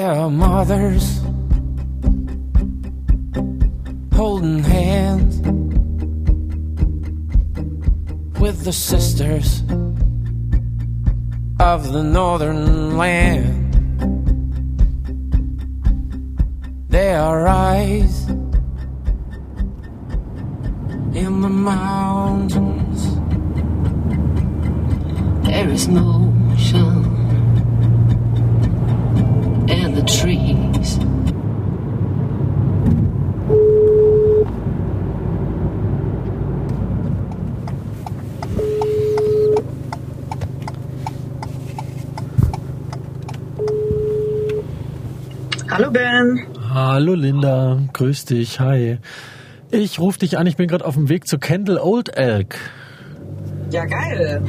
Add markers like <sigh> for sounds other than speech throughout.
Our mothers holding hands with the sisters of the northern land. There are eyes in the mountains. There is motion in the trees. Hallo Ben. Hallo Linda, grüß dich, hi. Ich rufe dich an, ich bin gerade auf dem Weg zu Kendall Old Elk. Ja, geil.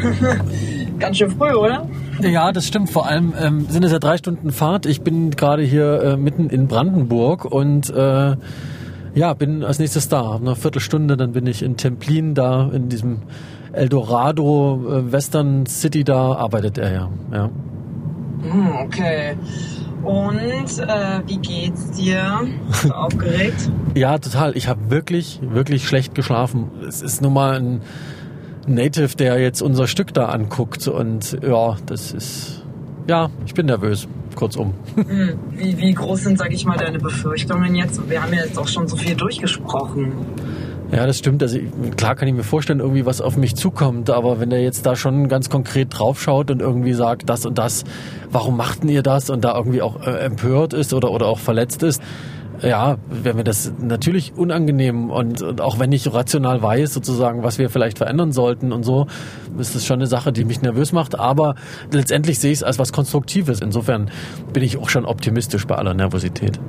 <laughs> Ganz schön früh, oder? Ja, das stimmt. Vor allem ähm, sind es ja drei Stunden Fahrt. Ich bin gerade hier äh, mitten in Brandenburg und äh, ja, bin als nächstes da. Eine Viertelstunde, dann bin ich in Templin da, in diesem Eldorado äh, Western City, da arbeitet er ja. ja. Hm, okay. Und äh, wie geht's dir? Bist du <laughs> aufgeregt? Ja, total. Ich habe wirklich, wirklich schlecht geschlafen. Es ist nun mal ein Native, der jetzt unser Stück da anguckt und ja, das ist, ja, ich bin nervös, kurzum. <laughs> Hm, wie, wie groß sind, sag ich mal, deine Befürchtungen jetzt? Wir haben ja jetzt auch schon so viel durchgesprochen. Ja, das stimmt. Also klar kann ich mir vorstellen, irgendwie was auf mich zukommt, aber wenn er jetzt da schon ganz konkret draufschaut und irgendwie sagt, das und das, warum machten ihr das und da irgendwie auch äh, empört ist oder, oder auch verletzt ist, ja, wäre mir das natürlich unangenehm und, und auch wenn ich rational weiß, sozusagen, was wir vielleicht verändern sollten und so, ist das schon eine Sache, die mich nervös macht, aber letztendlich sehe ich es als was Konstruktives. Insofern bin ich auch schon optimistisch bei aller Nervosität.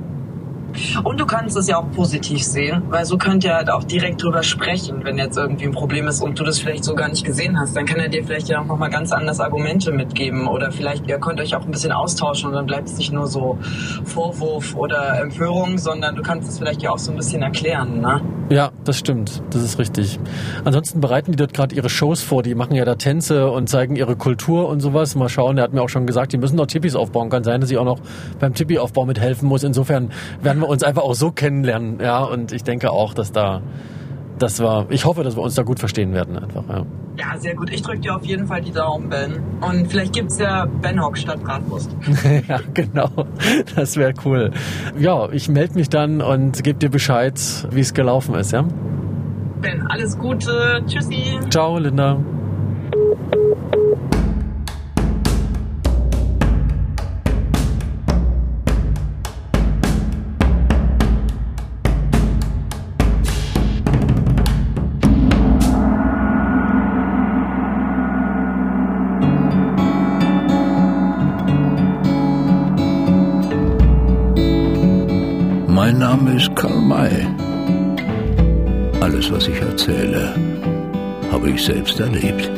Und du kannst es ja auch positiv sehen, weil so könnt ihr halt auch direkt drüber sprechen, wenn jetzt irgendwie ein Problem ist und du das vielleicht so gar nicht gesehen hast. Dann kann er dir vielleicht ja auch nochmal ganz anders Argumente mitgeben oder vielleicht ihr könnt euch auch ein bisschen austauschen und dann bleibt es nicht nur so Vorwurf oder Empörung, sondern du kannst es vielleicht ja auch so ein bisschen erklären, ne? Ja, das stimmt. Das ist richtig. Ansonsten bereiten die dort gerade ihre Shows vor. Die machen ja da Tänze und zeigen ihre Kultur und sowas. Mal schauen, er hat mir auch schon gesagt, die müssen noch Tippis aufbauen. Kann sein, dass ich auch noch beim Tippi-Aufbau mithelfen muss. Insofern werden wir uns einfach auch so kennenlernen. Ja, und ich denke auch, dass da, das war, ich hoffe, dass wir uns da gut verstehen werden einfach. Ja, Ja, sehr gut. Ich drücke dir auf jeden Fall die Daumen, Ben. Und vielleicht gibt's ja Benhock statt Bratwurst. <laughs> ja genau. Das wäre cool. Ja, ich melde mich dann und gebe dir Bescheid, wie es gelaufen ist. Ja. Ben, alles Gute. Tschüssi. Ciao, Linda. Erzähle, habe ich selbst erlebt.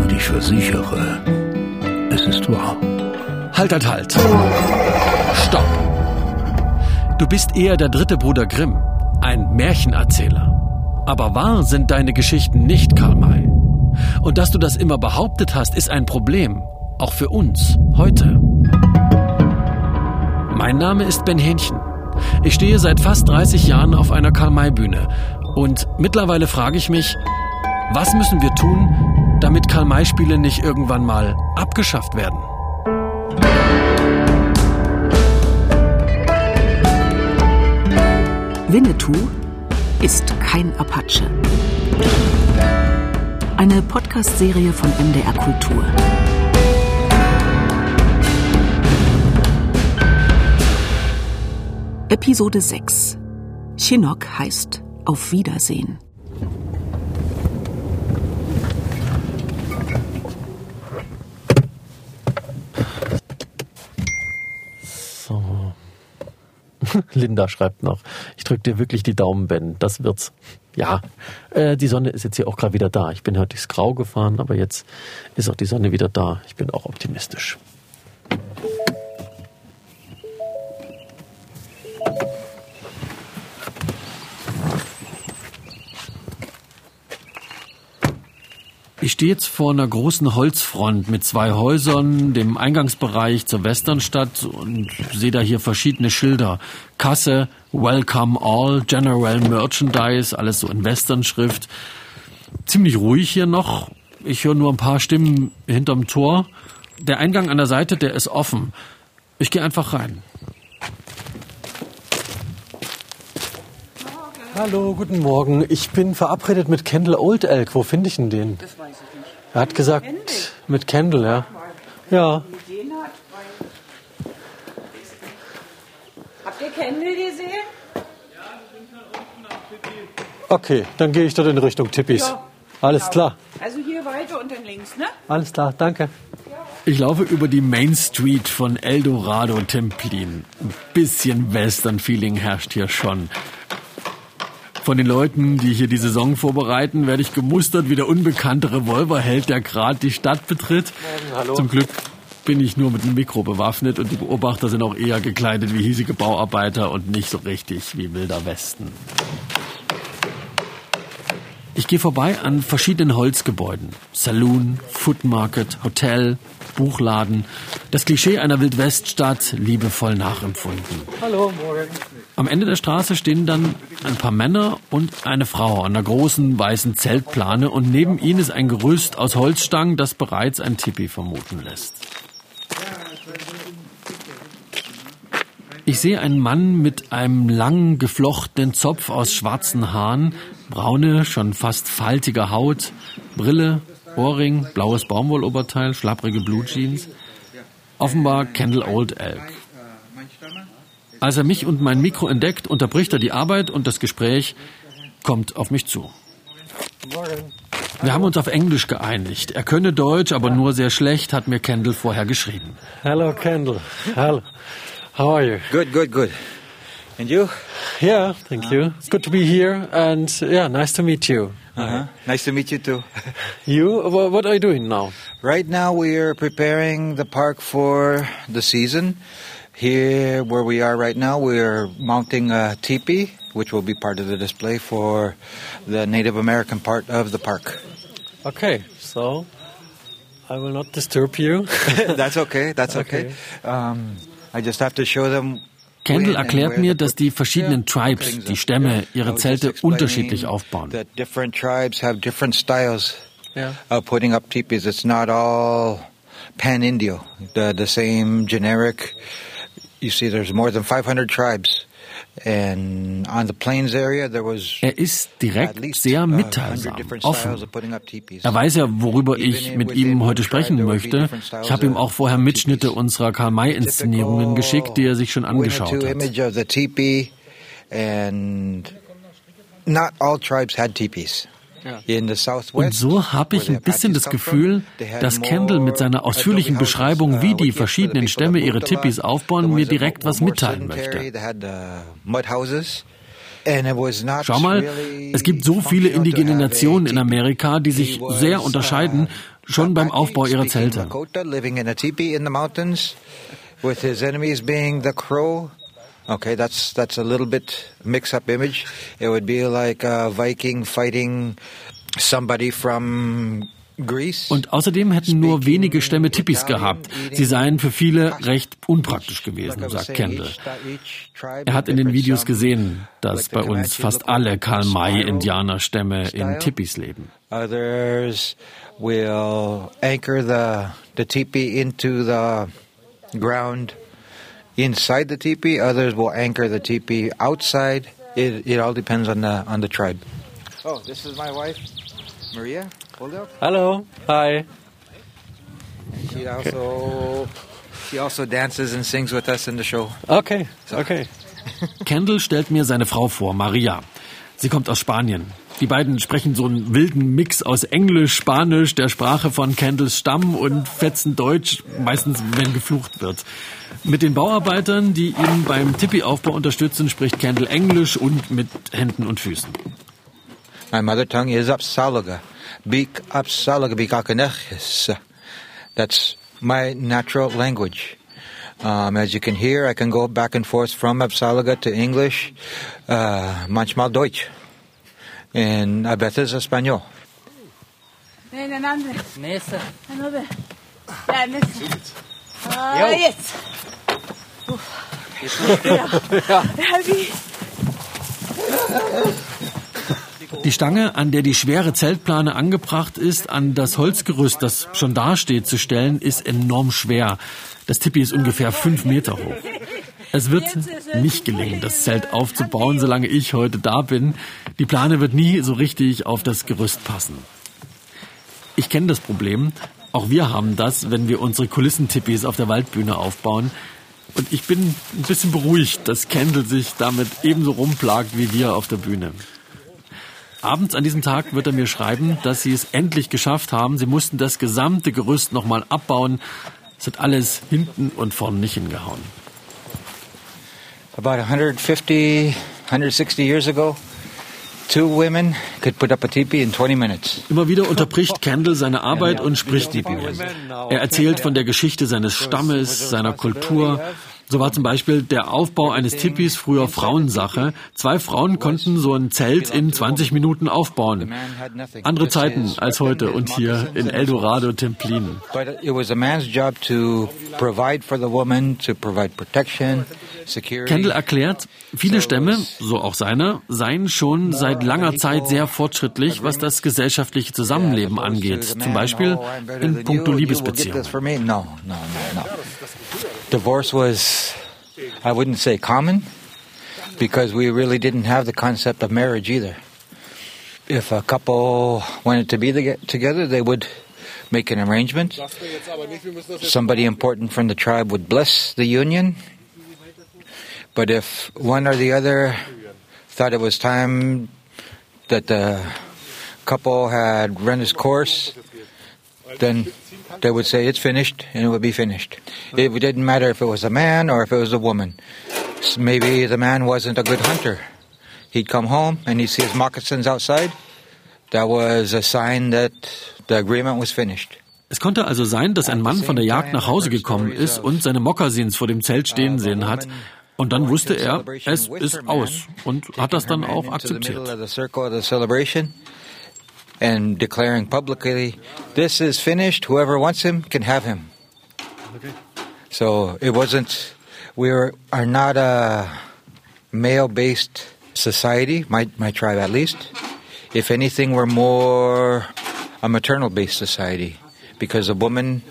Und ich versichere, es ist wahr. Halt, halt, halt. Stopp. Du bist eher der dritte Bruder Grimm, ein Märchenerzähler. Aber wahr sind deine Geschichten nicht, Karl May. Und dass du das immer behauptet hast, ist ein Problem. Auch für uns, heute. Mein Name ist Ben Hähnchen. Ich stehe seit fast 30 Jahren auf einer Karl-May-Bühne. Und mittlerweile frage ich mich, was müssen wir tun, damit Karl-May-Spiele nicht irgendwann mal abgeschafft werden? Winnetou ist kein Apache. Eine Podcast-Serie von MDR Kultur. Episode 6. Chinook heißt Auf Wiedersehen. So. <laughs> Linda schreibt noch, ich drücke dir wirklich die Daumen, Ben. Das wird's. Ja, äh, die Sonne ist jetzt hier auch gerade wieder da. Ich bin heute durchs Grau gefahren, aber jetzt ist auch die Sonne wieder da. Ich bin auch optimistisch. Ich stehe jetzt vor einer großen Holzfront mit zwei Häusern, dem Eingangsbereich zur Westernstadt und sehe da hier verschiedene Schilder. Kasse, Welcome All, General Merchandise, alles so in Westernschrift. Ziemlich ruhig hier noch. Ich höre nur ein paar Stimmen hinterm Tor. Der Eingang an der Seite, der ist offen. Ich gehe einfach rein. Hallo, guten Morgen. Ich bin verabredet mit Kendall Old Elk. Wo finde ich denn den? Das weiß ich nicht. Er hat gesagt, mit Kendall, ja. Ja. Habt ihr Kendall gesehen? Okay, dann gehe ich dort in Richtung Tippis. Ja. Alles Genau. klar. Also hier weiter und dann links, ne? Alles klar, danke. Ich laufe über die Main Street von Eldorado Templin. Ein bisschen Western-Feeling herrscht hier schon. Von den Leuten, die hier die Saison vorbereiten, werde ich gemustert wie der unbekannte Revolverheld, der gerade die Stadt betritt. hallo. Zum Glück bin ich nur mit einem Mikro bewaffnet und die Beobachter sind auch eher gekleidet wie hiesige Bauarbeiter und nicht so richtig wie wilder Westen. Ich gehe vorbei an verschiedenen Holzgebäuden. Saloon, Food Market, Hotel, Buchladen. Das Klischee einer Wildweststadt liebevoll nachempfunden. Hallo, morgen. Am Ende der Straße stehen dann ein paar Männer und eine Frau an einer großen weißen Zeltplane und neben ihnen ist ein Gerüst aus Holzstangen, das bereits ein Tipi vermuten lässt. Ich sehe einen Mann mit einem langen geflochtenen Zopf aus schwarzen Haaren, braune, schon fast faltige Haut, Brille, Ohrring, blaues Baumwolloberteil, schlapprige Blutjeans. Offenbar Kendall Old Elk. Als er mich und mein Mikro entdeckt, unterbricht er die Arbeit und das Gespräch kommt auf mich zu. Wir haben uns auf Englisch geeinigt. Er könne Deutsch, aber nur sehr schlecht, hat mir Kendall vorher geschrieben. Hello, Kendall. Hello. How are you? Good, good, good. And you? Yeah, thank you. It's good to be here, and yeah, nice to meet you. Uh-huh. Nice to meet you too. <laughs> You? Wha- What are you doing now? right now we are preparing the park for the season. Here, where we are right now, we are mounting a teepee, which will be part of the display for the Native American part of the park. Okay, so I will not disturb you. <laughs> that's okay. That's <laughs> okay. Um, I just have to show them. Kendall erklärt mir, the dass die verschiedenen Tribes, die. Stämme, ihre Zelte unterschiedlich aufbauen. That different tribes have different styles yeah. of putting up teepees. It's not all pan Indio, the, the same generic. You see, there's more than 500 tribes. Er ist direkt sehr uh, 100 mitteilsam, offen. Er weiß ja, worüber ich mit ihm heute sprechen möchte. Ich habe ihm auch vorher Mitschnitte unserer Karl-May-Inszenierungen geschickt, die er sich schon angeschaut hat. Und so habe ich ein bisschen das Gefühl, dass Kendall mit seiner ausführlichen Beschreibung, uh, wie die verschiedenen Stämme ihre. Tipis The aufbauen, mir direkt was mitteilen möchte. uh, Schau mal, es gibt so viele indigene Nationen in. Amerika, die sich sehr unterscheiden, uh, schon beim Aufbau ihrer Zelte. Okay, that's that's a little bit mix-up image. It would be like a Viking fighting somebody from Greece. Und außerdem hätten nur wenige Stämme Tipis gehabt. Sie seien für viele recht unpraktisch gewesen, sagt Kendall. Er hat in den Videos gesehen, dass bei uns fast alle Karl-May-Indianerstämme in Tipis leben. Others will anchor the the teepee into the ground inside the teepee. Others will anchor the teepee outside. It, it all depends on the on the tribe. Oh, this is my wife, Maria. Hold up. Hello. Hi. She also she also dances and sings with us in the show. Okay. Okay. <laughs> Kendall stellt mir seine Frau vor, Maria. Sie kommt aus Spanien. Die beiden sprechen so einen wilden Mix aus Englisch, Spanisch, der Sprache von Kendalls Stamm und fetzen Deutsch, meistens wenn geflucht wird. Mit den Bauarbeitern, die ihn beim Tippi-Aufbau unterstützen, spricht Kendall Englisch und mit Händen und Füßen. My mother tongue is Apsalaga. Bik Apsalaga Bikakanechis. That's my natural language. Um, as you can hear, I can go back and forth from Apsalaga to English, uh, manchmal Deutsch, and a veces Espanol. Nein, ein anderes. Nessa. Another. Ja, next. Ah, jetzt. Ja. Die Stange, an der die schwere Zeltplane angebracht ist, an das Holzgerüst, das schon dasteht, zu stellen, ist enorm schwer. Das Tipi ist ungefähr fünf Meter hoch. Es wird nicht gelingen, das Zelt aufzubauen, solange ich heute da bin. Die Plane wird nie so richtig auf das Gerüst passen. Ich kenne das Problem. Auch wir haben das, wenn wir unsere Kulissentipis auf der Waldbühne aufbauen. Und ich bin ein bisschen beruhigt, dass Kendall sich damit ebenso rumplagt wie wir auf der Bühne. Abends an diesem Tag wird er mir schreiben, dass sie es endlich geschafft haben. Sie mussten das gesamte Gerüst nochmal abbauen. Es hat alles hinten und vorne nicht hingehauen. About 150, 160 years ago, Immer wieder unterbricht Kendall seine Arbeit und spricht. Er erzählt von der Geschichte seines Stammes, seiner Kultur. So war zum Beispiel der Aufbau eines Tipis früher Frauensache. Zwei Frauen konnten so ein Zelt in 20 Minuten aufbauen. Andere Zeiten als heute und hier in Eldorado Templin. But it was a man's job to provide for the woman, to provide protection, security. Kendall erklärt, viele Stämme, so auch seiner, seien schon seit langer Zeit sehr fortschrittlich, was das gesellschaftliche Zusammenleben angeht. Zum Beispiel in puncto Liebesbeziehungen. For me, no, no, no, no. Divorce was, I wouldn't say common, because we really didn't have the concept of marriage either. If a couple wanted to be toge- together, they would make an arrangement. Somebody important from the tribe would bless the union. But if one or the other thought it was time that the couple had run its course, then they would say it's finished and it would be finished. It didn't matter if it was a man or if it was a woman. Maybe the man wasn't a good hunter. He'd come home and he'd see his moccasins outside. That was a sign that the agreement was finished. Es konnte also sein, dass ein Mann von der Jagd nach Hause gekommen ist und seine Mokassins vor dem Zelt stehen sehen hat. Und dann wusste er, es ist aus und hat das dann auch into the middle akzeptiert. the circle of the celebration and declaring publicly, this is finished. Whoever wants him can have him. So it wasn't, we are, are not a male based society, my, my tribe at least. If anything, we're more a maternal based society because a woman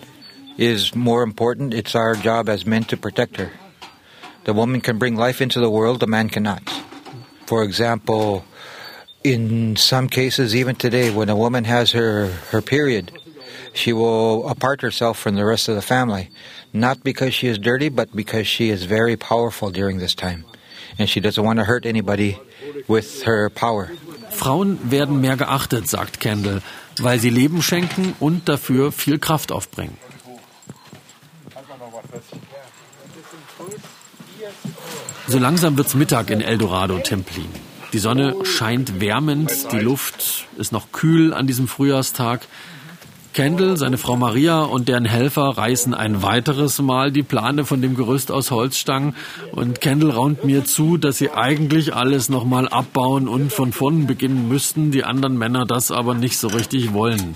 is more important. It's our job as men to protect her. The woman can bring life into the world, the man cannot. For example, in some cases, even today, when a woman has her, her period, she will apart herself from the rest of the family, not because she is dirty, but because she is very powerful during this time. And she doesn't want to hurt anybody with her power. Frauen werden mehr geachtet, sagt Kendall, weil sie Leben schenken und dafür viel Kraft aufbringen. So langsam wird's Mittag in Eldorado Templin. Die Sonne scheint wärmend, die Luft ist noch kühl an diesem Frühjahrstag. Kendall, seine Frau Maria und deren Helfer reißen ein weiteres Mal die Plane von dem Gerüst aus Holzstangen und Kendall raunt mir zu, dass sie eigentlich alles nochmal abbauen und von vorn beginnen müssten, die anderen Männer das aber nicht so richtig wollen.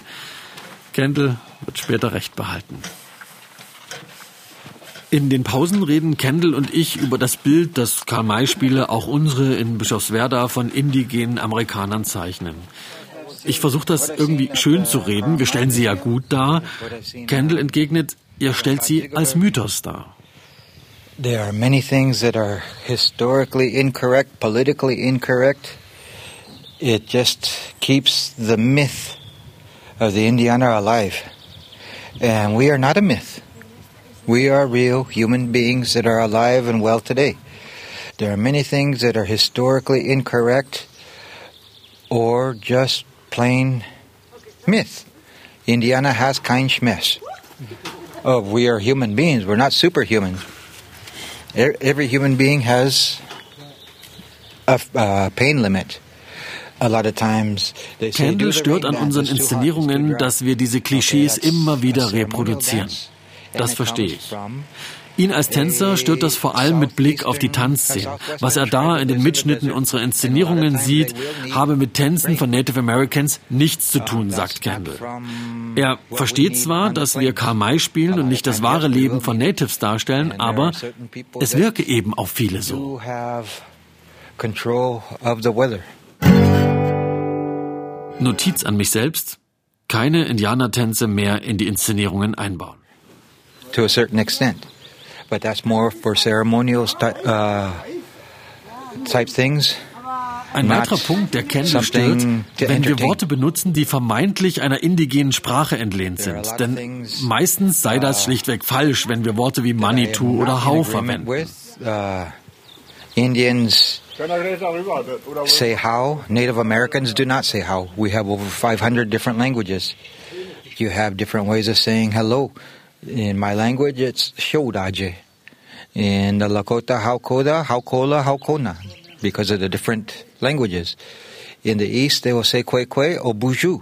Kendall wird später recht behalten. In den Pausen reden Kendall und ich über das Bild, das Karl-May-Spiele, auch unsere in Bischofswerda, von indigenen Amerikanern zeichnen. Ich versuche das irgendwie schön zu reden. Wir stellen sie ja gut dar. Kendall entgegnet, ihr stellt sie als Mythos dar. There are many things that are historically incorrect, politically incorrect. It just keeps the myth of the Indiana alive. And we are not a myth. We are real human beings that are alive and well today. There are many things that are historically incorrect or just plain myth. Indiana has kein Schmess. Oh, we are human beings. We're not superhuman. Every human being has a uh, pain limit. A lot of times they say, Kendall stört an unseren dance, it's too hot, it's too Inszenierungen, dass wir diese Klischees immer wieder reproduzieren. Das verstehe ich. Ihn als Tänzer stört das vor allem mit Blick auf die Tanzszene. Was er da in den Mitschnitten unserer Inszenierungen sieht, habe mit Tänzen von Native Americans nichts zu tun, sagt Campbell. Er versteht zwar, dass wir Karl May spielen und nicht das wahre Leben von Natives darstellen, aber es wirke eben auf viele so. Notiz an mich selbst, keine Indianertänze mehr in die Inszenierungen einbauen. To a certain extent. But that's more for ceremonial uh, type things. Ein weiterer Punkt, der Kendall stört, wenn wir Worte benutzen, die vermeintlich einer indigenen Sprache entlehnt sind. Denn meistens sei das uh, schlichtweg falsch, wenn wir Worte wie Manitou oder Hau verwenden. Uh, Indians say how. Native Americans do not say how. We have over 500 different languages. You have different ways of saying hello. In my language, it's shodaje. In the Lakota, haukoda, haukola, haukona, because of the different languages. In the east, they will say kwe kwe or buju.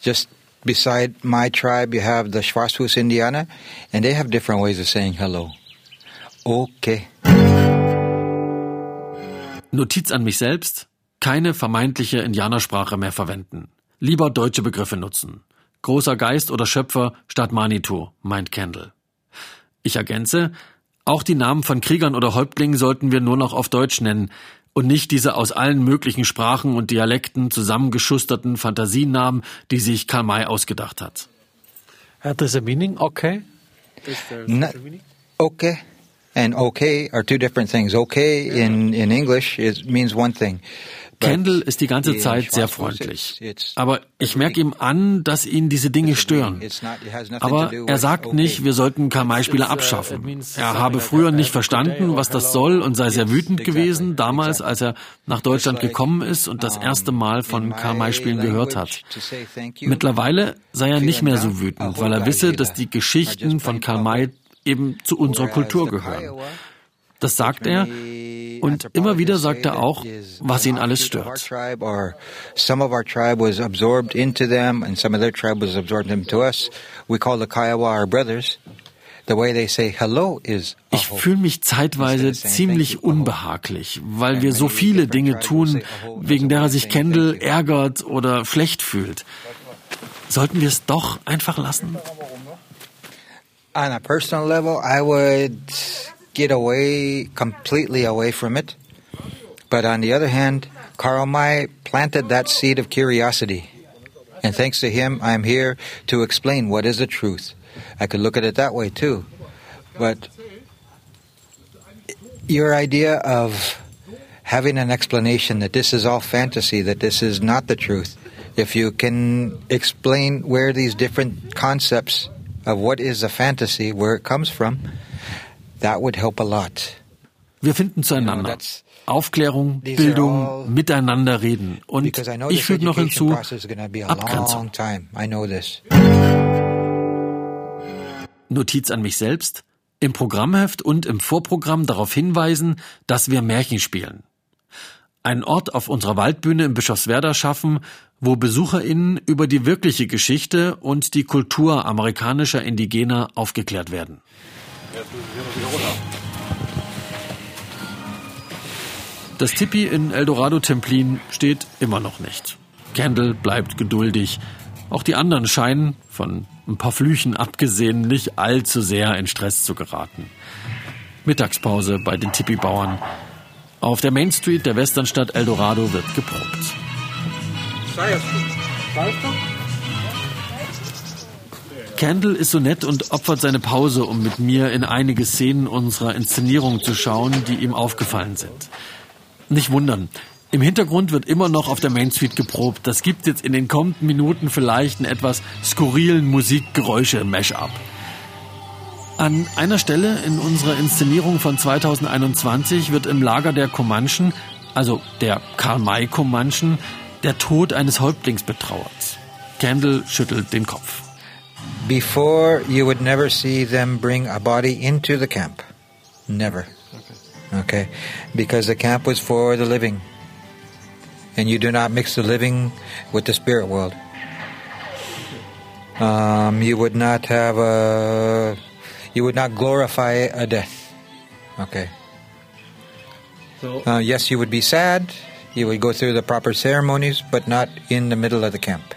Just beside my tribe, you have the Schwarzfuß Indiana, and they have different ways of saying hello. Okay. Notiz an mich selbst, keine vermeintliche Indianersprache mehr verwenden. Lieber deutsche Begriffe nutzen. Großer Geist oder Schöpfer statt Manitou, meint Kendall. Ich ergänze, auch die Namen von Kriegern oder Häuptlingen sollten wir nur noch auf Deutsch nennen und nicht diese aus allen möglichen Sprachen und Dialekten zusammengeschusterten Fantasienamen, die sich Karl May ausgedacht hat. Hat das a meaning? Okay? No, okay and okay are two different things. Okay in, in English is, means one thing. Kendall ist die ganze Zeit sehr freundlich. Aber ich merke ihm an, dass ihn diese Dinge stören. Aber er sagt nicht, wir sollten Kamai-Spiele abschaffen. Er habe früher nicht verstanden, was das soll und sei sehr wütend gewesen, damals, als er nach Deutschland gekommen ist und das erste Mal von Kamai-Spielen gehört hat. Mittlerweile sei er nicht mehr so wütend, weil er wisse, dass die Geschichten von Kamai eben zu unserer Kultur gehören. Das sagt er und immer wieder sagt er auch, was ihn alles stört. Some of our tribe was absorbed into them and some of their tribe was absorbed into us. We call the Kiowa our brothers. Ich fühle mich zeitweise ziemlich unbehaglich, weil wir so viele Dinge tun, wegen derer sich Kendall ärgert oder schlecht fühlt. Sollten wir es doch einfach lassen? on a personal level, I would get away completely away from it. But on the other hand, Karl May planted that seed of curiosity. And thanks to him, I'm here to explain what is the truth. I could look at it that way too. But your idea of having an explanation that this is all fantasy, that this is not the truth, if you can explain where these different concepts of what is a fantasy, where it comes from, that would help a lot. Wir finden zueinander. Aufklärung, Bildung, miteinander reden. Und ich füge noch hinzu, Abgrenzung. Notiz an mich selbst, im Programmheft und im Vorprogramm darauf hinweisen, dass wir Märchen spielen. Einen Ort auf unserer Waldbühne in Bischofswerda schaffen, wo BesucherInnen über die wirkliche Geschichte und die Kultur amerikanischer Indigener aufgeklärt werden. Das Tipi in Eldorado Templin steht immer noch nicht. Kendall bleibt geduldig. Auch die anderen scheinen, von ein paar Flüchen abgesehen, nicht allzu sehr in Stress zu geraten. Mittagspause bei den Tipi-Bauern. Auf der Main Street der Westernstadt Eldorado wird geprobt. Candle ist so nett und opfert seine Pause, um mit mir in einige Szenen unserer Inszenierung zu schauen, die ihm aufgefallen sind. Nicht wundern. Im Hintergrund wird immer noch auf der Main Street geprobt. Das gibt jetzt in den kommenden Minuten vielleicht einen etwas skurrilen Musikgeräusche-Mashup. An einer Stelle in unserer Inszenierung von 2021 wird im Lager der Comanchen, also der Karl-May-Comanchen, der Tod eines Häuptlings betrauert. Kendall schüttelt den Kopf. Before you would never see them bring a body into the camp. Never. Okay. okay. Because the camp was for the living. And you do not mix the living with the spirit world. Um, you would not have a You would not glorify a death. Okay. So, Uh, yes, you would be sad. You would go through the proper ceremonies, but not in the middle of the camp.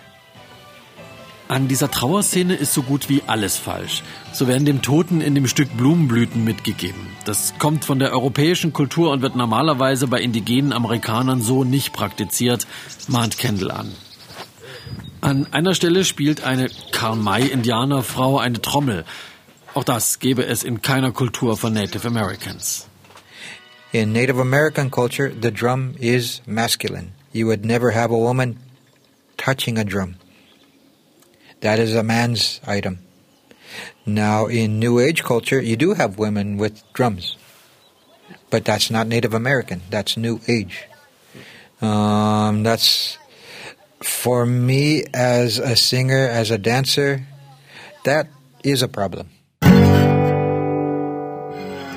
An dieser Trauerszene ist so gut wie alles falsch. So werden dem Toten in dem Stück Blumenblüten mitgegeben. Das kommt von der europäischen Kultur und wird normalerweise bei indigenen Amerikanern so nicht praktiziert, mahnt Kendall an. An einer Stelle spielt eine Karl-May-Indianerfrau eine Trommel. Auch das gäbe es in keiner Kultur von Native Americans. In Native American culture, the drum is masculine. You would never have a woman touching a drum. That is a man's item. Now, in New Age culture, you do have women with drums, but that's not Native American. That's New Age. Um, that's for me as a singer, as a dancer. That is a problem.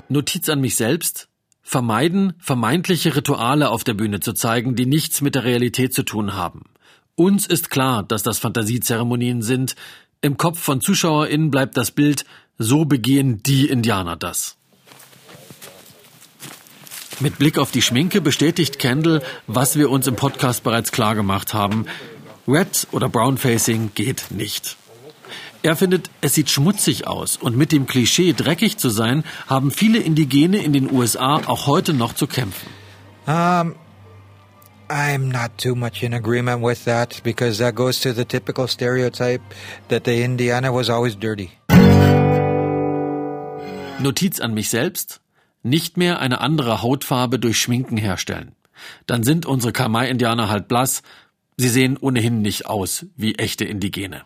Notiz an mich selbst. Vermeiden, vermeintliche Rituale auf der Bühne zu zeigen, die nichts mit der Realität zu tun haben. Uns ist klar, dass das Fantasiezeremonien sind. Im Kopf von ZuschauerInnen bleibt das Bild, so begehen die Indianer das. Mit Blick auf die Schminke bestätigt Kendall, was wir uns im Podcast bereits klar gemacht haben. Red oder Brown Facing geht nicht. Er findet, es sieht schmutzig aus und mit dem Klischee, dreckig zu sein, haben viele Indigene in den USA auch heute noch zu kämpfen. Um, I'm not too much in agreement with that because that goes to the typical stereotype that the Indiana was always dirty. Notiz an mich selbst. Nicht mehr eine andere Hautfarbe durch Schminken herstellen. Dann sind unsere Kamai-Indianer halt blass. Sie sehen ohnehin nicht aus wie echte Indigene.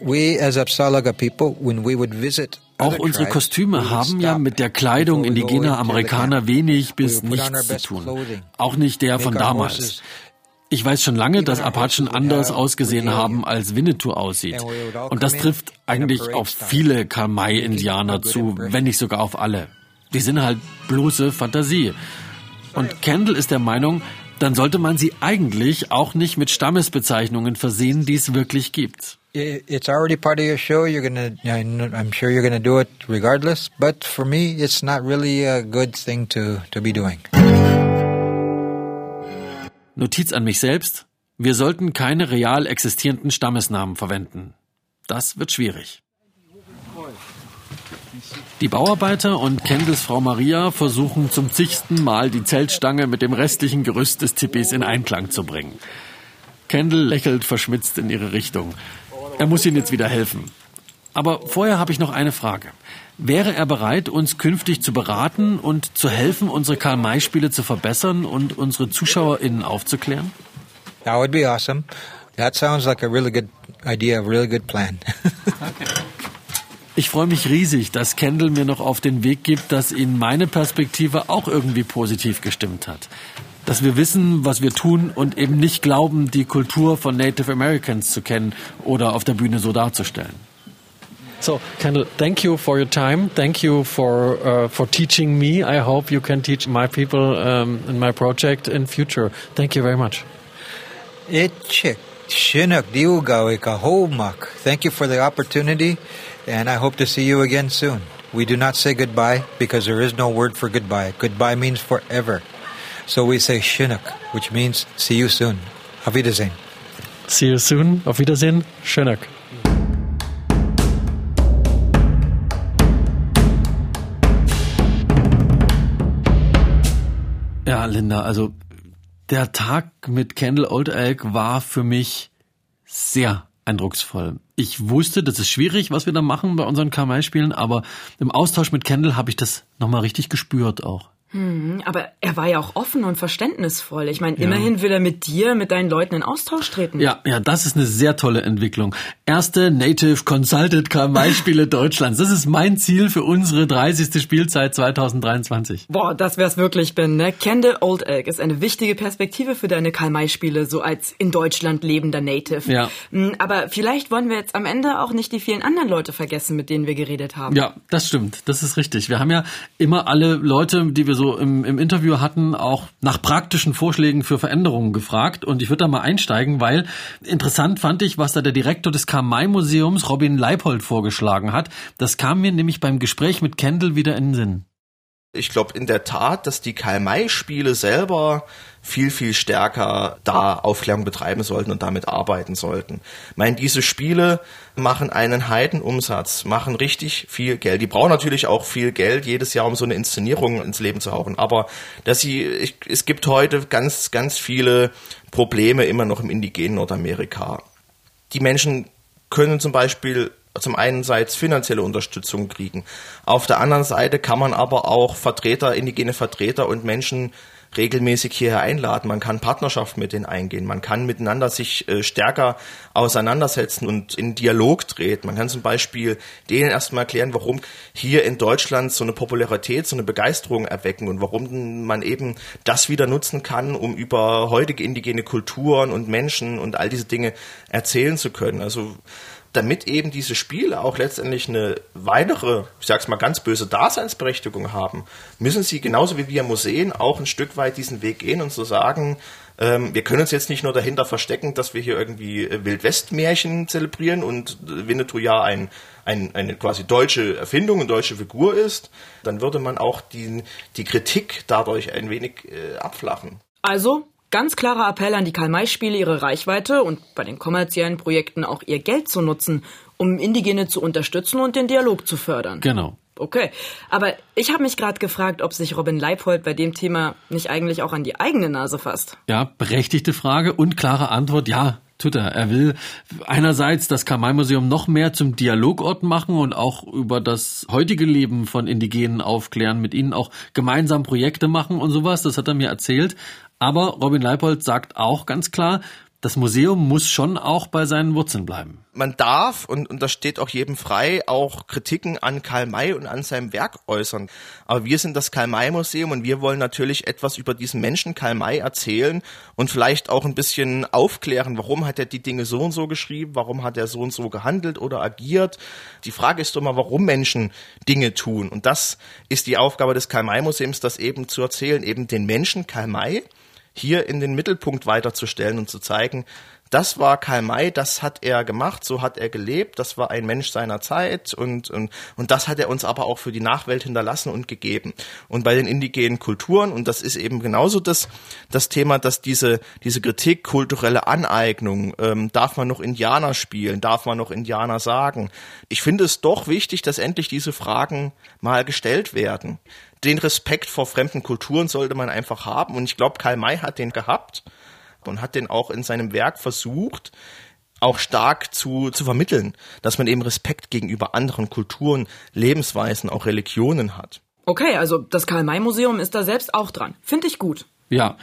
We as Apsalaga people, when we would visit Auch unsere Kostüme haben ja mit der Kleidung indigener Amerikaner wenig We bis nichts zu tun. Auch nicht der von damals. Ich weiß schon lange, dass Apachen anders ausgesehen haben, als Winnetou aussieht. Und das trifft eigentlich auf viele Kamai-Indianer zu, wenn nicht sogar auf alle. Die sind halt bloße Fantasie. Und Kendall ist der Meinung, dann sollte man sie eigentlich auch nicht mit Stammesbezeichnungen versehen, die es wirklich gibt. It's already part of your show. You're gonna, I'm sure you're gonna do it regardless. But for me, it's not really a good thing to, to be doing. Notiz an mich selbst. Wir sollten keine real existierenden Stammesnamen verwenden. Das wird schwierig. Die Bauarbeiter und Kendalls Frau Maria versuchen zum zigsten Mal die Zeltstange mit dem restlichen Gerüst des Tipis in Einklang zu bringen. Kendall lächelt verschmitzt in ihre Richtung. Er muss ihnen jetzt wieder helfen. Aber vorher habe ich noch eine Frage. Wäre er bereit, uns künftig zu beraten und zu helfen, unsere Karl-May-Spiele zu verbessern und unsere ZuschauerInnen aufzuklären? That would be awesome. That sounds like a really good idea, a really good plan. Ich freue mich riesig, dass Kendall mir noch auf den Weg gibt, dass ihn meine Perspektive auch irgendwie positiv gestimmt hat. Dass wir wissen, was wir tun und eben nicht glauben, die Kultur von Native Americans zu kennen oder auf der Bühne so darzustellen. So, Kendall, thank you for your time. Thank you for uh, for teaching me. I hope you can teach my people um, in my project in future. Thank you very much. Thank you for the opportunity, and I hope to see you again soon. We do not say goodbye because there is no word for goodbye. Goodbye means forever. So we say Chinook, which means see you soon. Auf Wiedersehen. See you soon. Auf Wiedersehen. Schöneck. Ja, Linda, also der Tag mit Kendall Old Elk war für mich sehr eindrucksvoll. Ich wusste, das ist schwierig, was wir da machen bei unseren Kamei-Spielen, aber im Austausch mit Kendall habe ich das nochmal richtig gespürt auch. Hm, aber er war ja auch offen und verständnisvoll. Ich meine, immerhin will er mit dir, mit deinen Leuten in Austausch treten. Ja, ja, das ist eine sehr tolle Entwicklung. Erste Native Consulted KMI-Spiele <laughs> Deutschlands. Das ist mein Ziel für unsere 30. Spielzeit 2023. Boah, das wär's wirklich, Ben, ne? Kendall Old Elk ist eine wichtige Perspektive für deine Karl-May-Spiele, so als in Deutschland lebender Native. Ja. Hm, Aber vielleicht wollen wir jetzt am Ende auch nicht die vielen anderen Leute vergessen, mit denen wir geredet haben. Ja, das stimmt. Das ist richtig. Wir haben ja immer alle Leute, die wir so so im, im Interview hatten, auch nach praktischen Vorschlägen für Veränderungen gefragt. Und ich würde da mal einsteigen, weil interessant fand ich, was da der Direktor des Karl-May-Museums, Robin Leipold, vorgeschlagen hat. Das kam mir nämlich beim Gespräch mit Kendall wieder in den Sinn. Ich glaube in der Tat, dass die Karl-May-Spiele selber viel, viel stärker da Aufklärung betreiben sollten und damit arbeiten sollten. Ich meine, diese Spiele machen einen Heidenumsatz, machen richtig viel Geld. Die brauchen natürlich auch viel Geld jedes Jahr, um so eine Inszenierung ins Leben zu hauchen. Aber dass sie, ich, es gibt heute ganz, ganz viele Probleme immer noch im indigenen Nordamerika. Die Menschen können zum Beispiel zum einen Seite finanzielle Unterstützung kriegen. Auf der anderen Seite kann man aber auch Vertreter, indigene Vertreter und Menschen regelmäßig hierher einladen. Man kann Partnerschaft mit denen eingehen. Man kann miteinander sich äh, stärker auseinandersetzen und in Dialog treten. Man kann zum Beispiel denen erstmal erklären, warum hier in Deutschland so eine Popularität, so eine Begeisterung erwecken und warum man eben das wieder nutzen kann, um über heutige indigene Kulturen und Menschen und all diese Dinge erzählen zu können. Also damit eben diese Spiele auch letztendlich eine weitere, ich sag's mal ganz böse Daseinsberechtigung haben, müssen sie genauso wie wir Museen auch ein Stück weit diesen Weg gehen und so sagen, ähm, wir können uns jetzt nicht nur dahinter verstecken, dass wir hier irgendwie äh, Wildwest-Märchen zelebrieren und Winnetou ja ein, ein, eine quasi deutsche Erfindung, eine deutsche Figur ist, dann würde man auch die, die Kritik dadurch ein wenig äh, abflachen. Also, Ganz klarer Appell an die Karl-May-Spiele, ihre Reichweite und bei den kommerziellen Projekten auch ihr Geld zu nutzen, um Indigene zu unterstützen und den Dialog zu fördern. Genau. Okay, aber ich habe mich gerade gefragt, ob sich Robin Leipold bei dem Thema nicht eigentlich auch an die eigene Nase fasst. Ja, berechtigte Frage und klare Antwort, ja, tut er. Er will einerseits das Kamai-Museum noch mehr zum Dialogort machen und auch über das heutige Leben von Indigenen aufklären, mit ihnen auch gemeinsam Projekte machen und sowas. Das hat er mir erzählt. Aber Robin Leipold sagt auch ganz klar, das Museum muss schon auch bei seinen Wurzeln bleiben. Man darf, und, und das steht auch jedem frei, auch Kritiken an Karl May und an seinem Werk äußern. Aber wir sind das Karl May Museum und wir wollen natürlich etwas über diesen Menschen Karl May erzählen und vielleicht auch ein bisschen aufklären, warum hat er die Dinge so und so geschrieben, warum hat er so und so gehandelt oder agiert. Die Frage ist doch mal, warum Menschen Dinge tun. Und das ist die Aufgabe des Karl May Museums, das eben zu erzählen, eben den Menschen Karl May hier in den Mittelpunkt weiterzustellen und zu zeigen, das war Karl May, das hat er gemacht, so hat er gelebt, das war ein Mensch seiner Zeit und, und, und das hat er uns aber auch für die Nachwelt hinterlassen und gegeben. Und bei den indigenen Kulturen, und das ist eben genauso das, das Thema, dass diese, diese Kritik, kulturelle Aneignung, ähm, darf man noch Indianer spielen, darf man noch Indianer sagen. Ich finde es doch wichtig, dass endlich diese Fragen mal gestellt werden den Respekt vor fremden Kulturen sollte man einfach haben. Und ich glaube, Karl May hat den gehabt und hat den auch in seinem Werk versucht, auch stark zu, zu vermitteln, dass man eben Respekt gegenüber anderen Kulturen, Lebensweisen, auch Religionen hat. Okay, also das Karl-May-Museum ist da selbst auch dran. Finde ich gut. Ja,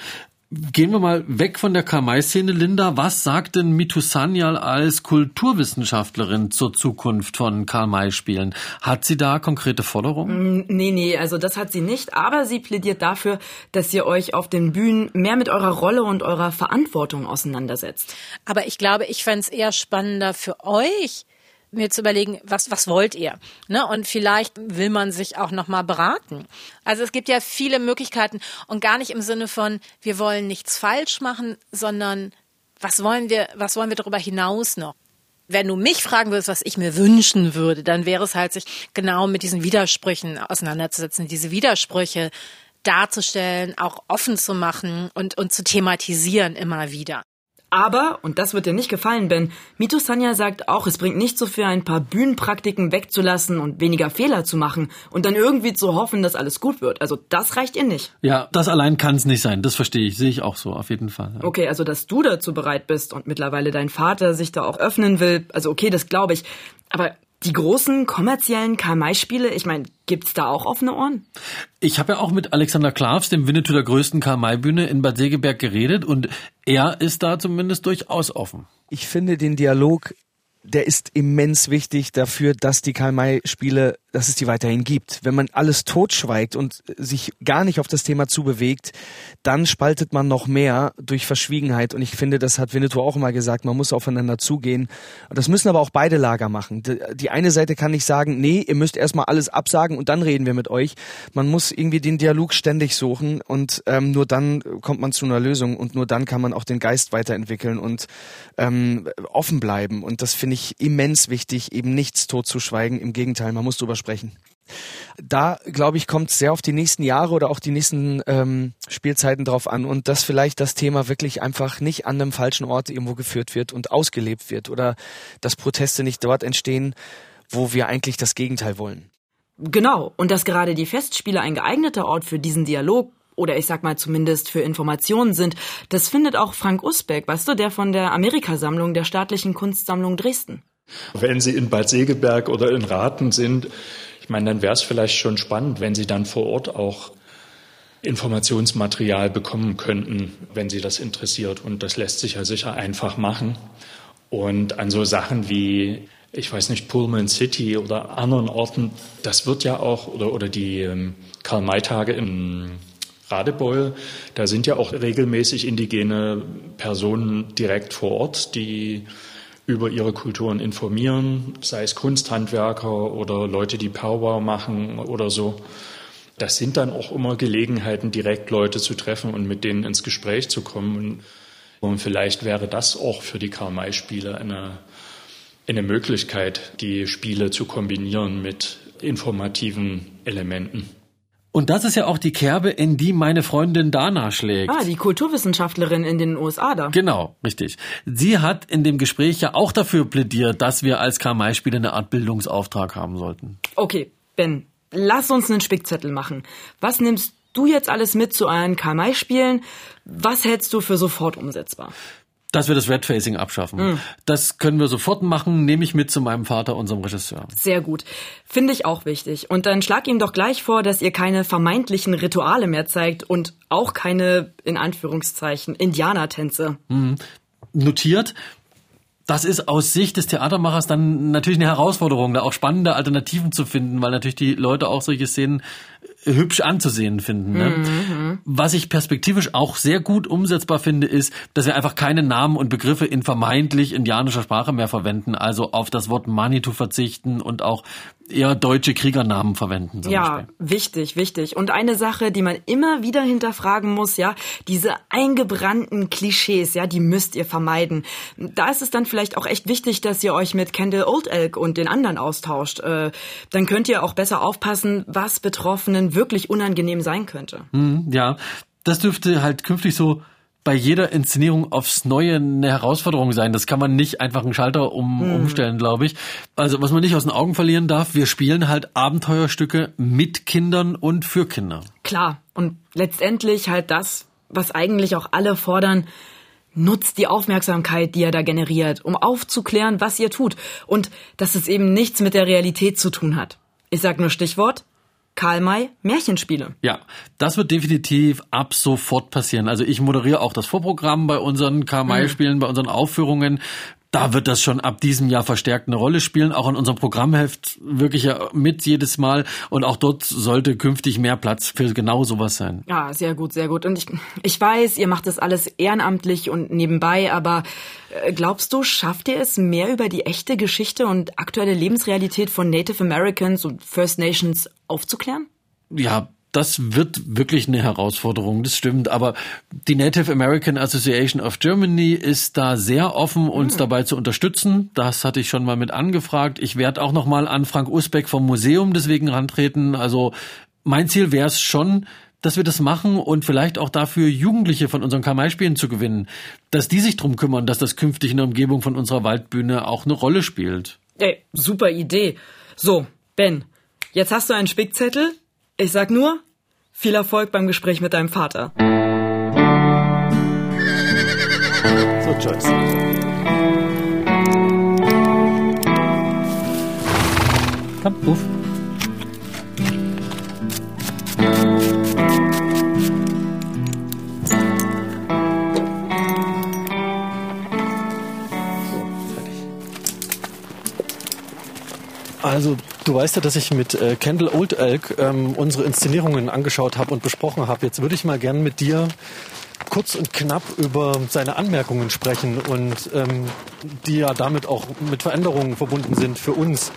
Gehen wir mal weg von der Kamai-Szene, Linda. Was sagt denn Mitu Sanyal als Kulturwissenschaftlerin zur Zukunft von Karl-May-Spielen? Hat sie da konkrete Forderungen? Mm, nee, nee, also das hat sie nicht. Aber sie plädiert dafür, dass ihr euch auf den Bühnen mehr mit eurer Rolle und eurer Verantwortung auseinandersetzt. Aber ich glaube, ich fände es eher spannender für euch, mir zu überlegen, was, was wollt ihr? Ne? Und vielleicht will man sich auch nochmal beraten. Also es gibt ja viele Möglichkeiten und gar nicht im Sinne von, wir wollen nichts falsch machen, sondern was wollen wir, was wollen wir darüber hinaus noch? Wenn du mich fragen würdest, was ich mir wünschen würde, dann wäre es halt, sich genau mit diesen Widersprüchen auseinanderzusetzen, diese Widersprüche darzustellen, auch offen zu machen und, und zu thematisieren immer wieder. Aber, und das wird dir nicht gefallen, Ben, Mito Sanya sagt auch, es bringt nicht so viel, ein paar Bühnenpraktiken wegzulassen und weniger Fehler zu machen und dann irgendwie zu hoffen, dass alles gut wird. Also das reicht ihr nicht. Ja, das allein kann es nicht sein. Das verstehe ich, sehe ich auch so, auf jeden Fall. Ja. Okay, also dass du dazu bereit bist und mittlerweile dein Vater sich da auch öffnen will, also okay, das glaube ich. Aber die großen kommerziellen Karl-May-Spiele, ich meine, gibt's da auch offene Ohren? Ich habe ja auch mit Alexander Klavs, dem Winnetou der größten Karl-May-Bühne in Bad Segeberg geredet und er ist da zumindest durchaus offen. Ich finde den Dialog der ist immens wichtig dafür, dass die Karl-May-Spiele, dass es die weiterhin gibt. Wenn man alles totschweigt und sich gar nicht auf das Thema zubewegt, dann spaltet man noch mehr durch Verschwiegenheit. Und ich finde, das hat Winnetou auch immer gesagt, man muss aufeinander zugehen. Das müssen aber auch beide Lager machen. Die eine Seite kann nicht sagen, nee, ihr müsst erstmal alles absagen und dann reden wir mit euch. Man muss irgendwie den Dialog ständig suchen und ähm, nur dann kommt man zu einer Lösung und nur dann kann man auch den Geist weiterentwickeln und ähm, offen bleiben. Und das finde ich immens wichtig, eben nichts totzuschweigen. Im Gegenteil, man muss drüber sprechen. Da, glaube ich, kommt sehr auf die nächsten Jahre oder auch die nächsten ähm, Spielzeiten drauf an und dass vielleicht das Thema wirklich einfach nicht an einem falschen Ort irgendwo geführt wird und ausgelebt wird oder dass Proteste nicht dort entstehen, wo wir eigentlich das Gegenteil wollen. Genau, und dass gerade die Festspiele ein geeigneter Ort für diesen Dialog oder ich sag mal zumindest für Informationen sind, das findet auch Frank Usbeck, weißt du, der von der Amerikasammlung der Staatlichen Kunstsammlung Dresden. Wenn Sie in Bad Segeberg oder in Raten sind, ich meine, dann wäre es vielleicht schon spannend, wenn Sie dann vor Ort auch Informationsmaterial bekommen könnten, wenn Sie das interessiert. Und das lässt sich ja sicher einfach machen. Und an so Sachen wie, ich weiß nicht, Pullman City oder anderen Orten, das wird ja auch, oder, oder die ähm, Karl-May-Tage in Radebeul, da sind ja auch regelmäßig indigene Personen direkt vor Ort, die über ihre Kulturen informieren, sei es Kunsthandwerker oder Leute, die Powwow machen oder so. Das sind dann auch immer Gelegenheiten, direkt Leute zu treffen und mit denen ins Gespräch zu kommen. Und vielleicht wäre das auch für die Karl-May-Spiele eine, eine Möglichkeit, die Spiele zu kombinieren mit informativen Elementen. Und das ist ja auch die Kerbe, in die meine Freundin Dana schlägt. Ah, die Kulturwissenschaftlerin in den USA da. Genau, richtig. Sie hat in dem Gespräch ja auch dafür plädiert, dass wir als Karl-May-Spiele eine Art Bildungsauftrag haben sollten. Okay, Ben, lass uns einen Spickzettel machen. Was nimmst du jetzt alles mit zu euren Karl-May-Spielen? Was hältst du für sofort umsetzbar? Dass wir das Red Facing abschaffen. Mhm. Das können wir sofort machen, nehme ich mit zu meinem Vater, unserem Regisseur. Sehr gut. Finde ich auch wichtig. Und dann schlag ihm doch gleich vor, dass ihr keine vermeintlichen Rituale mehr zeigt und auch keine, in Anführungszeichen, Indianertänze. Mhm. Notiert. Das ist aus Sicht des Theatermachers dann natürlich eine Herausforderung, da auch spannende Alternativen zu finden, weil natürlich die Leute auch solche Szenen hübsch anzusehen finden. Ne? Mhm. Was ich perspektivisch auch sehr gut umsetzbar finde, ist, dass wir einfach keine Namen und Begriffe in vermeintlich indianischer Sprache mehr verwenden, also auf das Wort Manitou verzichten und auch eher deutsche Kriegernamen verwenden. ja, Beispiel. wichtig, wichtig. Und eine Sache, die man immer wieder hinterfragen muss, ja, diese eingebrannten Klischees, ja, die müsst ihr vermeiden. Da ist es dann vielleicht auch echt wichtig, dass ihr euch mit Kendall Old Elk und den anderen austauscht. Äh, dann könnt ihr auch besser aufpassen, was Betroffenen wirklich unangenehm sein könnte. Mhm, ja, das dürfte halt künftig so bei jeder Inszenierung aufs Neue eine Herausforderung sein. Das kann man nicht einfach einen Schalter um, hm. umstellen, glaube ich. Also was man nicht aus den Augen verlieren darf, wir spielen halt Abenteuerstücke mit Kindern und für Kinder. Klar. Und letztendlich halt das, was eigentlich auch alle fordern, nutzt die Aufmerksamkeit, die er da generiert, um aufzuklären, was ihr tut. Und dass es eben nichts mit der Realität zu tun hat. Ich sag nur Stichwort Karl May Märchenspiele. Ja, das wird definitiv ab sofort passieren. Also ich moderiere auch das Vorprogramm bei unseren Karl May Spielen, mhm. bei unseren Aufführungen. Da wird das schon ab diesem Jahr verstärkt eine Rolle spielen, auch in unserem Programmheft wirklich ja mit jedes Mal. Und auch dort sollte künftig mehr Platz für genau sowas sein. Ja, sehr gut, sehr gut. Und ich, ich weiß, ihr macht das alles ehrenamtlich und nebenbei, aber äh, glaubst du, schafft ihr es, mehr über die echte Geschichte und aktuelle Lebensrealität von Native Americans und First Nations aufzuklären? Ja, das wird wirklich eine Herausforderung, das stimmt. Aber die Native American Association of Germany ist da sehr offen, uns mhm. dabei zu unterstützen. Das hatte ich schon mal mit angefragt. Ich werde auch noch mal an Frank Usbeck vom Museum deswegen rantreten. Also mein Ziel wäre es schon, dass wir das machen und vielleicht auch dafür Jugendliche von unseren Kamai-Spielen zu gewinnen. Dass die sich drum kümmern, dass das künftig in der Umgebung von unserer Waldbühne auch eine Rolle spielt. Ey, super Idee. So, Ben, jetzt hast du einen Spickzettel ich sag nur, viel Erfolg beim Gespräch mit deinem Vater. So, Joyce. Komm, ruf. Also, du weißt ja, dass ich mit äh, Kendall Old Elk ähm, unsere Inszenierungen angeschaut habe und besprochen habe. Jetzt würde ich mal gern mit dir kurz und knapp über seine Anmerkungen sprechen und ähm, die ja damit auch mit Veränderungen verbunden sind für uns.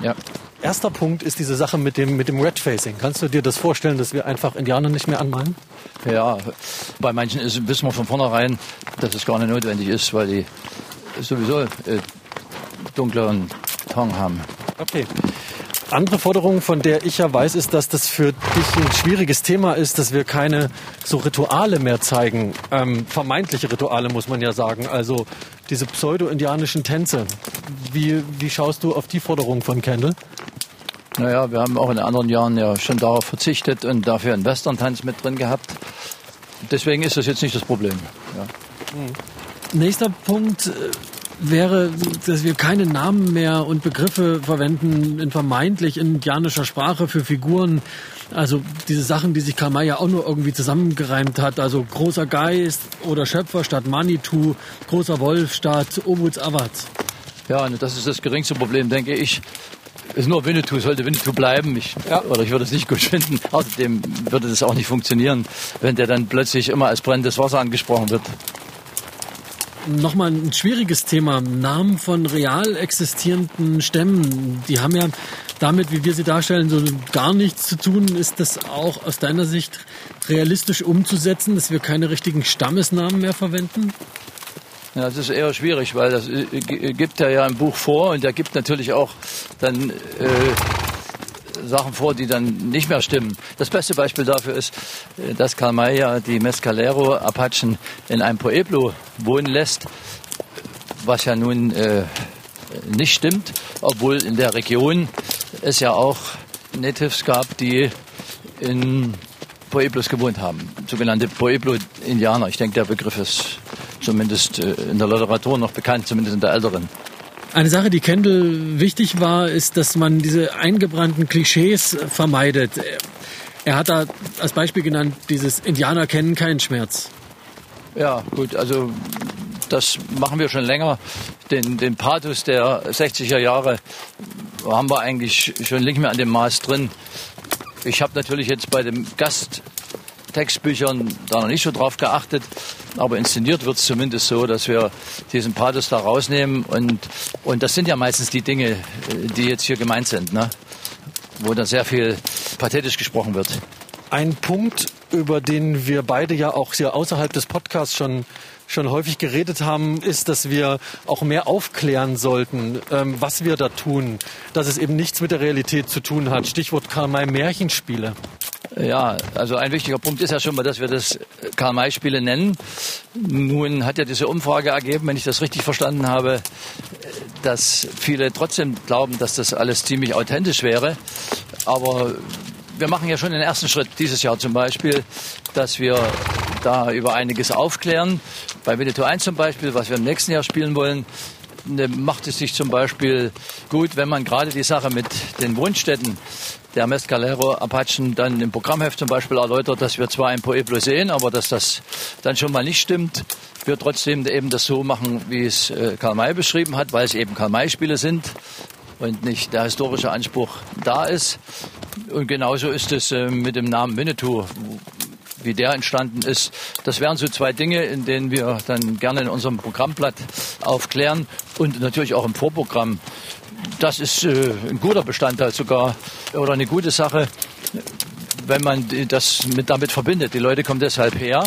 Ja. Erster Punkt ist diese Sache mit dem, mit dem Red Facing. Kannst du dir das vorstellen, dass wir einfach Indianer nicht mehr anmalen? Ja, bei manchen ist, wissen wir von vornherein, dass es gar nicht notwendig ist, weil die sowieso äh, dunkleren Ton haben. Okay. Andere Forderung, von der ich ja weiß, ist, dass das für dich ein schwieriges Thema ist, dass wir keine so Rituale mehr zeigen. Ähm, vermeintliche Rituale, muss man ja sagen. Also diese pseudo-indianischen Tänze. Wie, wie schaust du auf die Forderung von Kendall? Naja, wir haben auch in anderen Jahren ja schon darauf verzichtet und dafür einen Western-Tanz mit drin gehabt. Deswegen ist das jetzt nicht das Problem. Ja. Nächster Punkt wäre, dass wir keine Namen mehr und Begriffe verwenden in vermeintlich indianischer Sprache für Figuren. Also diese Sachen, die sich Karl ja auch nur irgendwie zusammengereimt hat. Also großer Geist oder Schöpfer statt Manitou, großer Wolf statt Obuts Awats. Ja, das ist das geringste Problem, denke ich. Ist nur Winnetou, sollte Winnetou bleiben. Ich, ja. Oder ich würde es nicht gut finden. Außerdem würde das auch nicht funktionieren, wenn der dann plötzlich immer als brennendes Wasser angesprochen wird nochmal ein schwieriges Thema. Namen von real existierenden Stämmen, die haben ja damit, wie wir sie darstellen, so gar nichts zu tun. Ist das auch aus deiner Sicht realistisch umzusetzen, dass wir keine richtigen Stammesnamen mehr verwenden? Ja, das ist eher schwierig, weil das äh, gibt er ja im Buch vor und er gibt natürlich auch dann äh, Sachen vor, die dann nicht mehr stimmen. Das beste Beispiel dafür ist, äh, dass Karl May die Mescalero-Apachen in einem Pueblo wohnen lässt, was ja nun äh, nicht stimmt, obwohl in der Region es ja auch Natives gab, die in Pueblos gewohnt haben, sogenannte Pueblo-Indianer. Ich denke, der Begriff ist zumindest äh, in der Literatur noch bekannt, zumindest in der älteren. Eine Sache, die Kendall wichtig war, ist, dass man diese eingebrannten Klischees vermeidet. Er hat da als Beispiel genannt, dieses Indianer kennen keinen Schmerz. Ja, gut, also das machen wir schon länger. Den, den Pathos der 60er Jahre haben wir eigentlich schon nicht mehr an dem Maß drin. Ich habe natürlich jetzt bei dem Gast Textbüchern da noch nicht so drauf geachtet. Aber inszeniert wird es zumindest so, dass wir diesen Pathos da rausnehmen. Und, und das sind ja meistens die Dinge, die jetzt hier gemeint sind, ne? wo da sehr viel pathetisch gesprochen wird. Ein Punkt, über den wir beide ja auch hier außerhalb des Podcasts schon schon häufig geredet haben, ist, dass wir auch mehr aufklären sollten, ähm, was wir da tun, dass es eben nichts mit der Realität zu tun hat. Stichwort Karl May Märchenspiele. Ja, also ein wichtiger Punkt ist ja schon mal, dass wir das Karl-May-Spiele nennen. Nun hat ja diese Umfrage ergeben, wenn ich das richtig verstanden habe, dass viele trotzdem glauben, dass das alles ziemlich authentisch wäre. Aber wir machen ja schon den ersten Schritt dieses Jahr zum Beispiel, dass wir da über einiges aufklären. Bei Winnetou 1 zum Beispiel, was wir im nächsten Jahr spielen wollen, ne, macht es sich zum Beispiel gut, wenn man gerade die Sache mit den Wohnstätten der Mescalero Apachen dann im Programmheft zum Beispiel erläutert, dass wir zwar ein Pueblo sehen, aber dass das dann schon mal nicht stimmt. Wir trotzdem eben das so machen, wie es äh, Karl May beschrieben hat, weil es eben Karl May-Spiele sind und nicht der historische Anspruch da ist. Und genauso ist es äh, mit dem Namen Winnetou, wie der entstanden ist. Das wären so zwei Dinge, in denen wir dann gerne in unserem Programmblatt aufklären und natürlich auch im Vorprogramm das ist äh, ein guter Bestandteil sogar oder eine gute Sache, wenn man das mit, damit verbindet. Die Leute kommen deshalb her,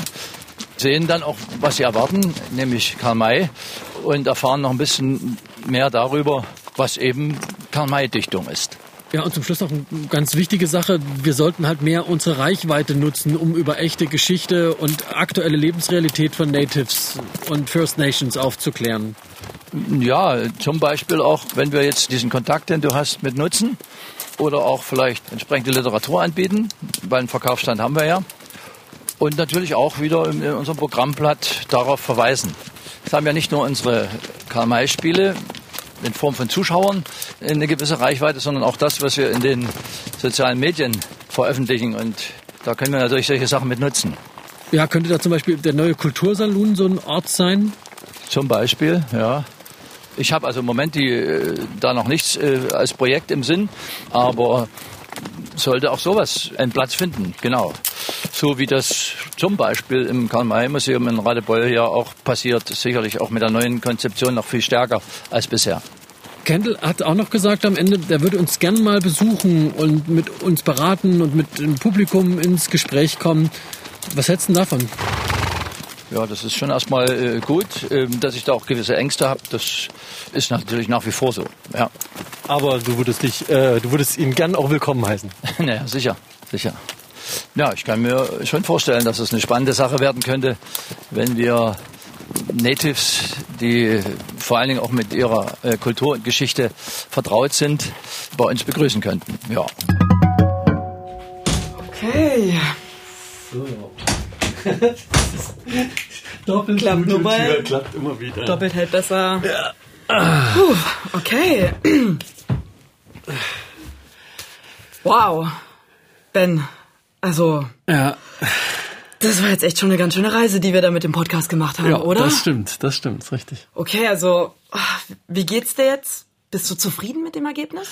sehen dann auch, was sie erwarten, nämlich Karl May und erfahren noch ein bisschen mehr darüber, was eben Karl May-Dichtung ist. Ja, und zum Schluss noch eine ganz wichtige Sache. Wir sollten halt mehr unsere Reichweite nutzen, um über echte Geschichte und aktuelle Lebensrealität von Natives und First Nations aufzuklären. Ja, zum Beispiel auch, wenn wir jetzt diesen Kontakt, den du hast, mit nutzen oder auch vielleicht entsprechende Literatur anbieten, weil einen Verkaufsstand haben wir ja. Und natürlich auch wieder in unserem Programmblatt darauf verweisen. Es haben ja nicht nur unsere Karl-May-Spiele in Form von Zuschauern eine gewisse Reichweite, sondern auch das, was wir in den sozialen Medien veröffentlichen. Und da können wir natürlich solche Sachen mit nutzen. Ja, könnte da zum Beispiel der neue Kultursalon so ein Ort sein? Zum Beispiel, ja. Ich habe also im Moment die, äh, da noch nichts äh, als Projekt im Sinn, aber sollte auch sowas einen Platz finden, genau. So wie das zum Beispiel im Karl-May-Museum in Radebeul ja auch passiert, sicherlich auch mit der neuen Konzeption noch viel stärker als bisher. Kendall hat auch noch gesagt am Ende, der würde uns gern mal besuchen und mit uns beraten und mit dem Publikum ins Gespräch kommen. Was hältst du davon? Ja, das ist schon erstmal äh, gut, äh, dass ich da auch gewisse Ängste habe. Das ist natürlich nach wie vor so. Ja. Aber du würdest dich, äh, du würdest ihn gern auch willkommen heißen. <laughs> naja, sicher, sicher. Ja, ich kann mir schon vorstellen, dass es eine spannende Sache werden könnte, wenn wir Natives, die vor allen Dingen auch mit ihrer äh, Kultur und Geschichte vertraut sind, bei uns begrüßen könnten. Ja. Okay. So. <laughs> Doppelt klappt Tür, klappt immer wieder. Doppelt hält besser. Ja. Puh, okay. Wow. Ben, also. Ja. Das war jetzt echt schon eine ganz schöne Reise, die wir da mit dem Podcast gemacht haben, ja, oder? Das stimmt, das stimmt, ist richtig. Okay, also, wie geht's dir jetzt? Bist du zufrieden mit dem Ergebnis?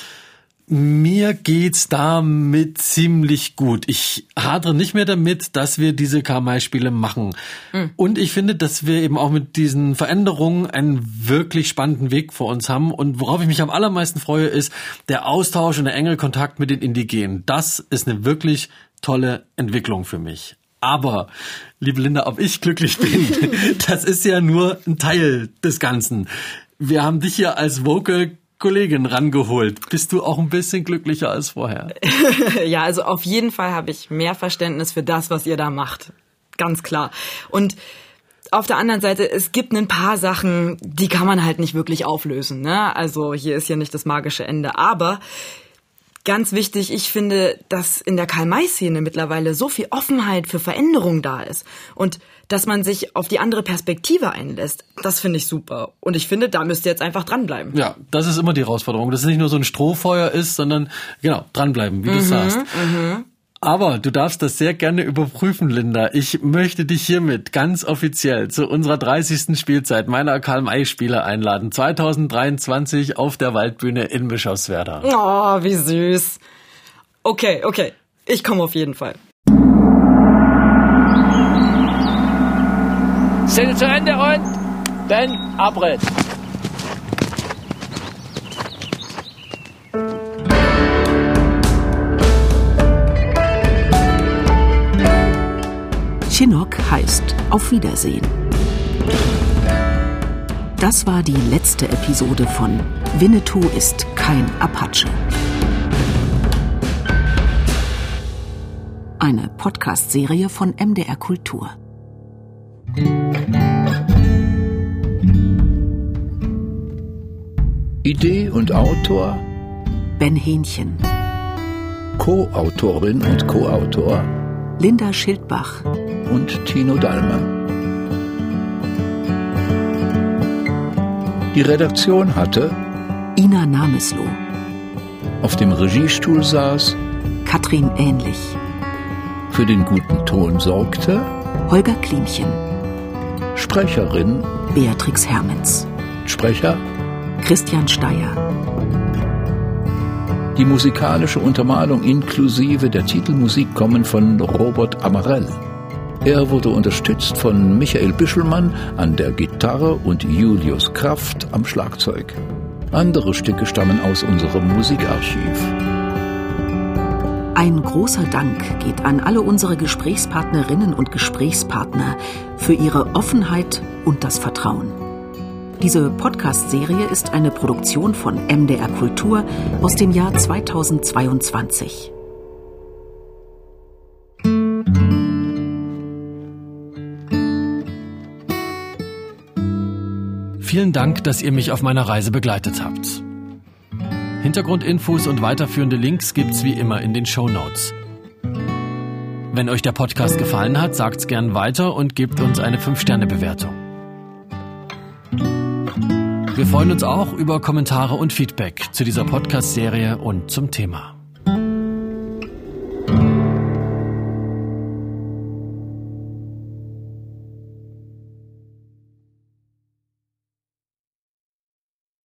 Mir geht's damit ziemlich gut. Ich hadere nicht mehr damit, dass wir diese Karmai-Spiele machen. Mhm. Und ich finde, dass wir eben auch mit diesen Veränderungen einen wirklich spannenden Weg vor uns haben. Und worauf ich mich am allermeisten freue, ist der Austausch und der enge Kontakt mit den Indigenen. Das ist eine wirklich tolle Entwicklung für mich. Aber, liebe Linda, ob ich glücklich bin, <laughs> das ist ja nur ein Teil des Ganzen. Wir haben dich hier als Vocal Kollegin rangeholt. Bist du auch ein bisschen glücklicher als vorher? <laughs> ja, also auf jeden Fall habe ich mehr Verständnis für das, was ihr da macht. Ganz klar. Und auf der anderen Seite, es gibt ein paar Sachen, die kann man halt nicht wirklich auflösen. Ne? Also hier ist ja nicht das magische Ende. Aber Ganz wichtig, ich finde, dass in der Karl-May-Szene mittlerweile so viel Offenheit für Veränderung da ist und dass man sich auf die andere Perspektive einlässt. Das finde ich super. Und ich finde, da müsst ihr jetzt einfach dranbleiben. Ja, das ist immer die Herausforderung, dass es nicht nur so ein Strohfeuer ist, sondern genau, dranbleiben, wie du mhm, sagst. Mhm. Aber du darfst das sehr gerne überprüfen, Linda. Ich möchte dich hiermit ganz offiziell zu unserer 30. Spielzeit meiner Karl-May-Spiele einladen. 2023 auf der Waldbühne in Bischofswerda. Oh, wie süß. Okay, okay. Ich komme auf jeden Fall. Szene zu Ende und Ben Abritt. Chinook heißt Auf Wiedersehen. Das war die letzte Episode von Winnetou ist kein Apache. Eine Podcast-Serie von MDR Kultur. Idee und Autor Ben Hähnchen. Co-Autorin und Co-Autor Linda Schildbach und Tino Dallmann. Die Redaktion hatte Ina Namesloh. Auf dem Regiestuhl saß Katrin Ähnlich. Für den guten Ton sorgte Holger Klimchen. Sprecherin Beatrix Hermens. Sprecher Christian Steyer. Die musikalische Untermalung inklusive der Titelmusik kommen von Robert Amarell. Er wurde unterstützt von Michael Bischelmann an der Gitarre und Julius Kraft am Schlagzeug. Andere Stücke stammen aus unserem Musikarchiv. Ein großer Dank geht an alle unsere Gesprächspartnerinnen und Gesprächspartner für ihre Offenheit und das Vertrauen. Diese Podcast-Serie ist eine Produktion von MDR Kultur aus dem Jahr 2022. Vielen Dank, dass ihr mich auf meiner Reise begleitet habt. Hintergrundinfos und weiterführende Links gibt's wie immer in den Show Notes. Wenn euch der Podcast gefallen hat, sagt's gern weiter und gebt uns eine 5-Sterne-Bewertung. Wir freuen uns auch über Kommentare und Feedback zu dieser Podcast-Serie und zum Thema.